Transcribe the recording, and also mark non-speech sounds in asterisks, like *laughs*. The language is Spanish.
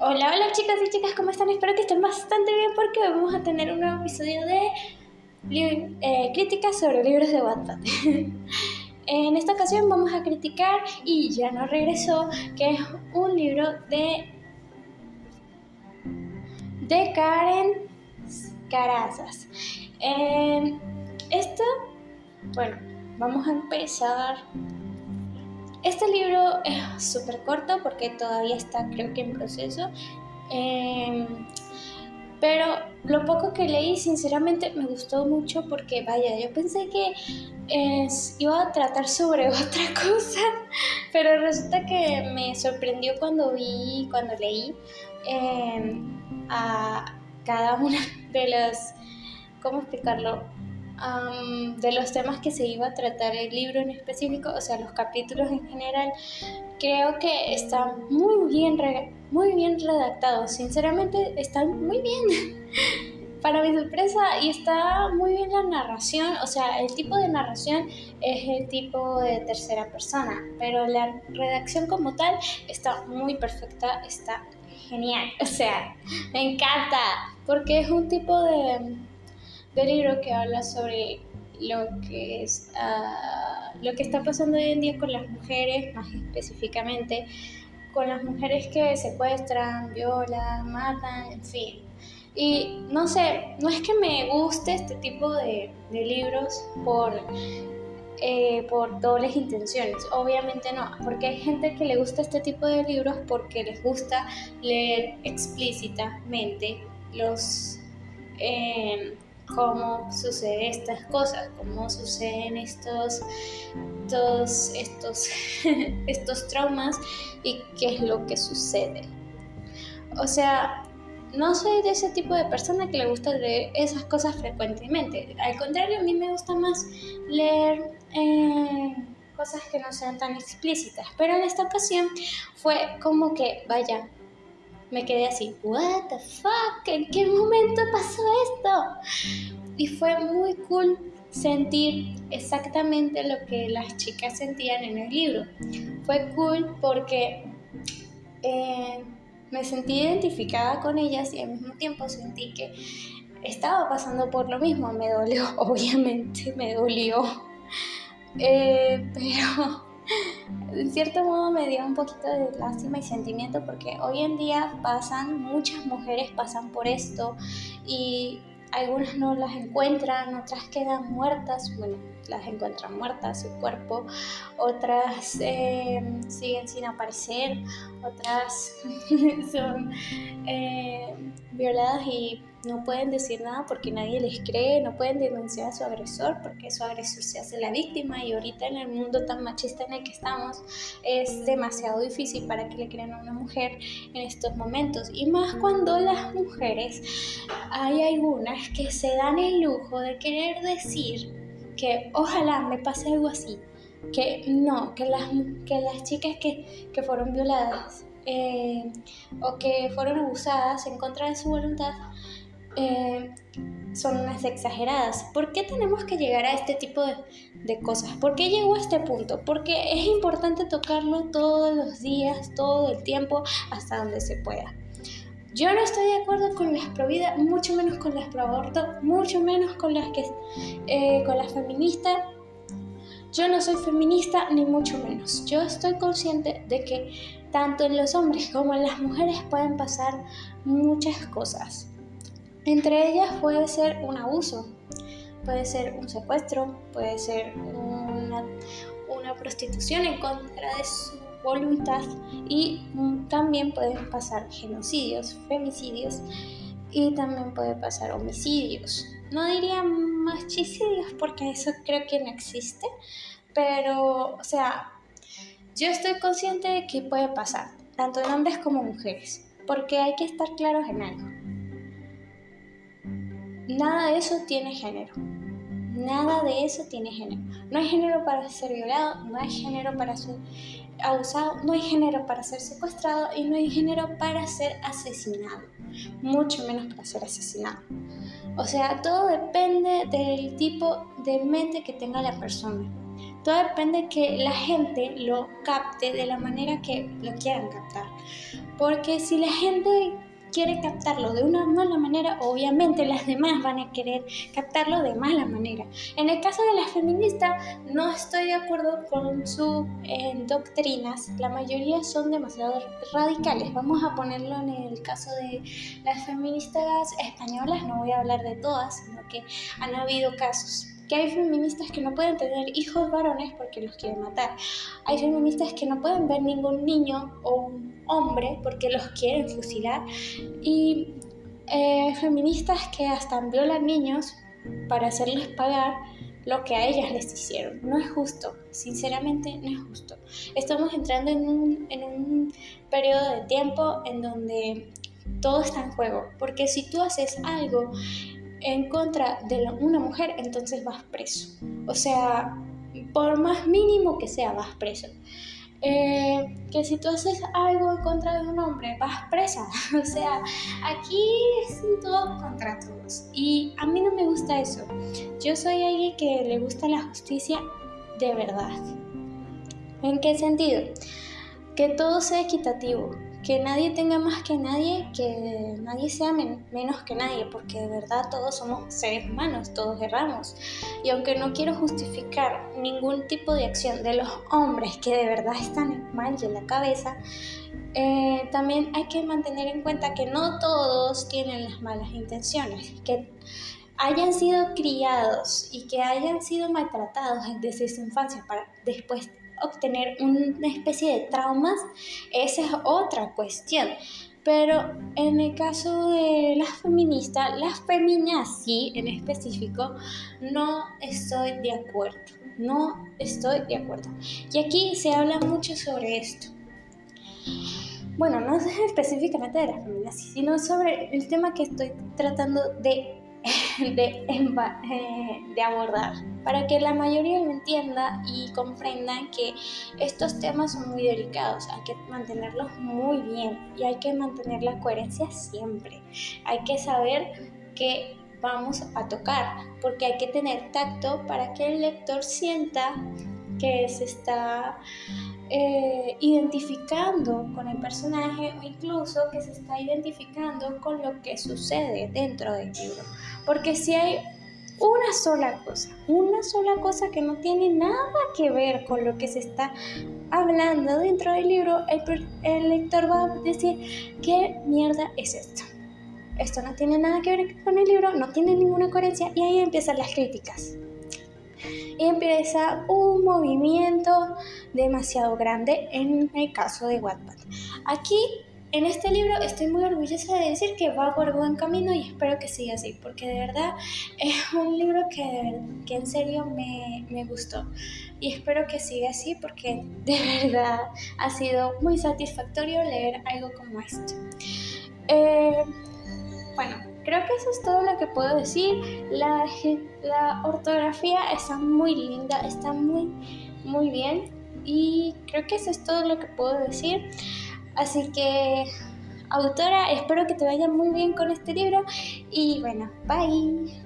Hola, hola chicas y chicas, ¿cómo están? Espero que estén bastante bien porque vamos a tener un nuevo episodio de eh, críticas sobre libros de Wattpad. *laughs* en esta ocasión vamos a criticar Y ya no regresó, que es un libro de, de Karen Carazas. esto, bueno, vamos a empezar este libro es súper corto porque todavía está creo que en proceso. Em, pero lo poco que leí sinceramente me gustó mucho porque vaya, yo pensé que iba a tratar sobre *laughs* otra cosa, pero resulta que me sorprendió cuando vi, cuando leí em, a cada una de las, ¿cómo explicarlo? De los temas que se iba a tratar el libro en específico, o sea, los capítulos en general, creo que están muy bien, muy bien redactados. Sinceramente, están muy bien. *laughs* Para mi sorpresa, y está muy bien la narración, o sea, el tipo de narración es el tipo de tercera persona, pero la redacción como tal está muy perfecta, está genial, *laughs* o sea, me encanta, porque es un tipo de, del libro que habla sobre lo que es ah, lo que está pasando hoy en día con las mujeres, más específicamente con las mujeres que secuestran, violan, matan, en fin. Y no sé, no es que me guste este tipo de, libros por, eh, por dobles intenciones, obviamente no, porque hay gente que le gusta este tipo de libros porque les gusta leer explícitamente los... Eh, cómo suceden estas cosas, cómo suceden estos, estos, estos, *laughs* estos traumas y qué es lo que sucede. O sea, no soy de ese tipo de persona que le gusta leer esas cosas frecuentemente. Al contrario, a mí me gusta más leer eh, cosas que no sean tan explícitas. Pero en esta ocasión fue como que, vaya, me quedé así, what the fuck, ¿en qué momento pasó esto? Y fue muy cool sentir exactamente lo que las chicas sentían en el libro. Fue cool porque eh, me sentí identificada con ellas y al mismo tiempo sentí que estaba pasando por lo mismo. Me dolió, *laughs* obviamente, me dolió. Eh, pero en cierto modo me dio un poquito de lástima y sentimiento porque hoy en día pasan, muchas mujeres pasan por esto y algunas no las encuentran, otras quedan muertas, bueno, las encuentran muertas, su cuerpo, otras eh, siguen sin aparecer, otras *laughs* son eh, violadas y no pueden decir nada porque nadie les cree, no pueden denunciar a su agresor porque su agresor se hace la víctima y ahorita en el mundo tan machista en el que estamos es demasiado difícil para que le crean a una mujer en estos momentos. Y más cuando las mujeres hay algunas que se dan el lujo de querer decir que ojalá me pase algo así, que no, que las, que las chicas que, que fueron violadas eh, o que fueron abusadas en contra de su voluntad eh, son unas exageradas. ¿Por qué tenemos que llegar a este tipo de, de, cosas? ¿Por qué llegó a este punto? Porque es importante tocarlo todos los días, todo el tiempo, hasta donde se pueda. Yo no estoy de acuerdo con las pro vida, mucho menos con las pro aborto, mucho menos con las que eh, con las feministas. Yo no soy feminista ni mucho menos. Yo estoy consciente de que tanto en los hombres como en las mujeres pueden pasar muchas cosas. Entre ellas puede ser un abuso, puede ser un secuestro, puede ser una, prostitución en contra de su voluntad y también pueden pasar genocidios, femicidios y también puede pasar homicidios. No diría machicidios porque eso creo que no existe, pero o sea, yo estoy consciente de que puede pasar, tanto en hombres como mujeres, porque hay que estar claros en algo. Nada de eso tiene género. Nada de eso tiene género. No hay género para ser violado, no hay género para ser abusado, no hay género para ser secuestrado y no hay género para ser asesinado, mucho menos para ser asesinado. O sea, todo depende del tipo de mente que tenga la persona. Todo depende de que la gente lo capte de la manera que lo quieran captar. Porque si la gente quiere captarlo de una mala manera, obviamente las demás van a querer captarlo de mala manera. En el caso de las feministas, no estoy de acuerdo con sus eh, doctrinas. La mayoría son demasiado radicales. Vamos a ponerlo en el caso de las feministas españolas. No voy a hablar de todas, sino que han habido casos que hay feministas que no pueden tener hijos varones porque los quieren matar. Hay feministas que no pueden ver ningún niño o un hombre porque los quieren fusilar. Y eh, feministas que hasta violan niños para hacerles pagar lo que a ellas les hicieron. No es justo, sinceramente no es justo. Estamos entrando en un, en un periodo de tiempo en donde todo está en juego, porque si tú haces algo en contra de una mujer, entonces vas preso. O sea, por más mínimo que sea, vas preso. Eh, que si tú haces algo en contra de un hombre, vas presa. *laughs* O sea, aquí es todo contra todos. Y a mí no me gusta eso. Yo soy alguien que le gusta la justicia de verdad. ¿En qué sentido? Que todo sea equitativo, que nadie tenga más que nadie, que nadie sea menos que nadie, porque de verdad todos somos seres humanos, todos erramos. Y aunque no quiero justificar ningún tipo de acción de los hombres que de verdad están mal de la cabeza, eh, también hay que mantener en cuenta que no todos tienen las malas intenciones, que hayan sido criados y que hayan sido maltratados desde su infancia para después obtener una especie de traumas, esa es otra cuestión. Pero en el caso de las feministas, las sí en específico, no estoy de acuerdo. No estoy de acuerdo. Y aquí se habla mucho sobre esto. Bueno, no específicamente de las feminazis, sino sobre el tema que estoy tratando de *laughs* de, eh, de abordar, para que la mayoría lo entienda y comprendan que estos temas son muy delicados, hay que mantenerlos muy bien y hay que mantener la coherencia siempre. Hay que saber que vamos a tocar, porque hay que tener tacto para que el lector sienta que se está eh, identificando con el personaje o incluso que se está identificando con lo que sucede dentro del libro. Porque si hay una sola cosa, una sola cosa que no tiene nada que ver con lo que se está hablando dentro del libro, el, el lector va a decir, ¿qué mierda es esto? Esto no tiene nada que ver con el libro, no tiene ninguna coherencia y ahí empiezan las críticas y empieza un movimiento demasiado grande en el caso de Wattpad. Aquí en este libro estoy muy orgullosa de decir que va por buen camino y espero que siga así, porque de verdad es un libro que, que en serio me, me, gustó. Y espero que siga así porque de verdad ha sido muy satisfactorio leer algo como esto. Eh, bueno, Creo que eso es todo lo que puedo decir. La, la ortografía está muy linda, está muy, muy bien. Y creo que eso es todo lo que puedo decir. Así que, autora, espero que te vaya muy bien con este libro. Y bueno, bye.